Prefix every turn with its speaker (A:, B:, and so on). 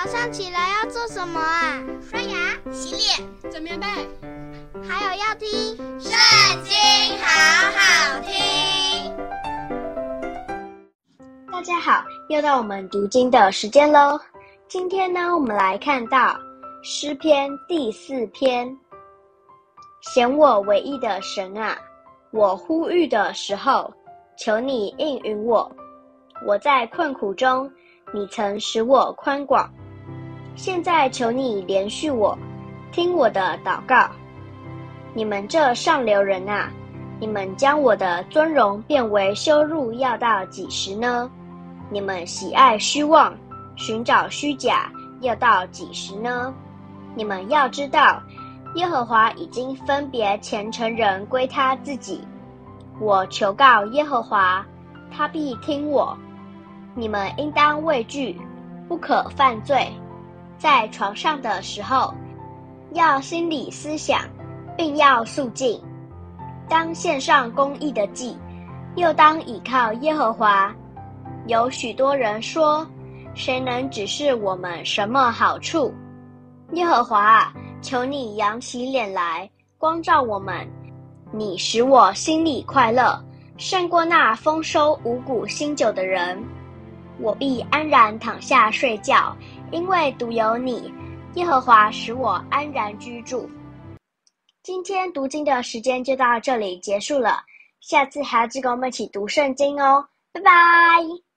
A: 早上起来要做什么啊？
B: 刷牙、洗脸、
C: 整棉被，
A: 还有要听《
B: 圣经》，好好听。
D: 大家好，又到我们读经的时间喽。今天呢，我们来看到诗篇第四篇。显我唯一的神啊，我呼吁的时候，求你应允我。我在困苦中，你曾使我宽广。现在求你怜恤我，听我的祷告。你们这上流人啊，你们将我的尊荣变为羞辱，要到几时呢？你们喜爱虚妄，寻找虚假，要到几时呢？你们要知道，耶和华已经分别虔诚人归他自己。我求告耶和华，他必听我。你们应当畏惧，不可犯罪。在床上的时候，要心里思想，并要肃静。当献上公义的祭，又当倚靠耶和华。有许多人说：“谁能指示我们什么好处？”耶和华啊，求你扬起脸来，光照我们。你使我心里快乐，胜过那丰收五谷新酒的人。我必安然躺下睡觉，因为独有你，耶和华使我安然居住。今天读经的时间就到这里结束了，下次还要记得我们一起读圣经哦，拜拜。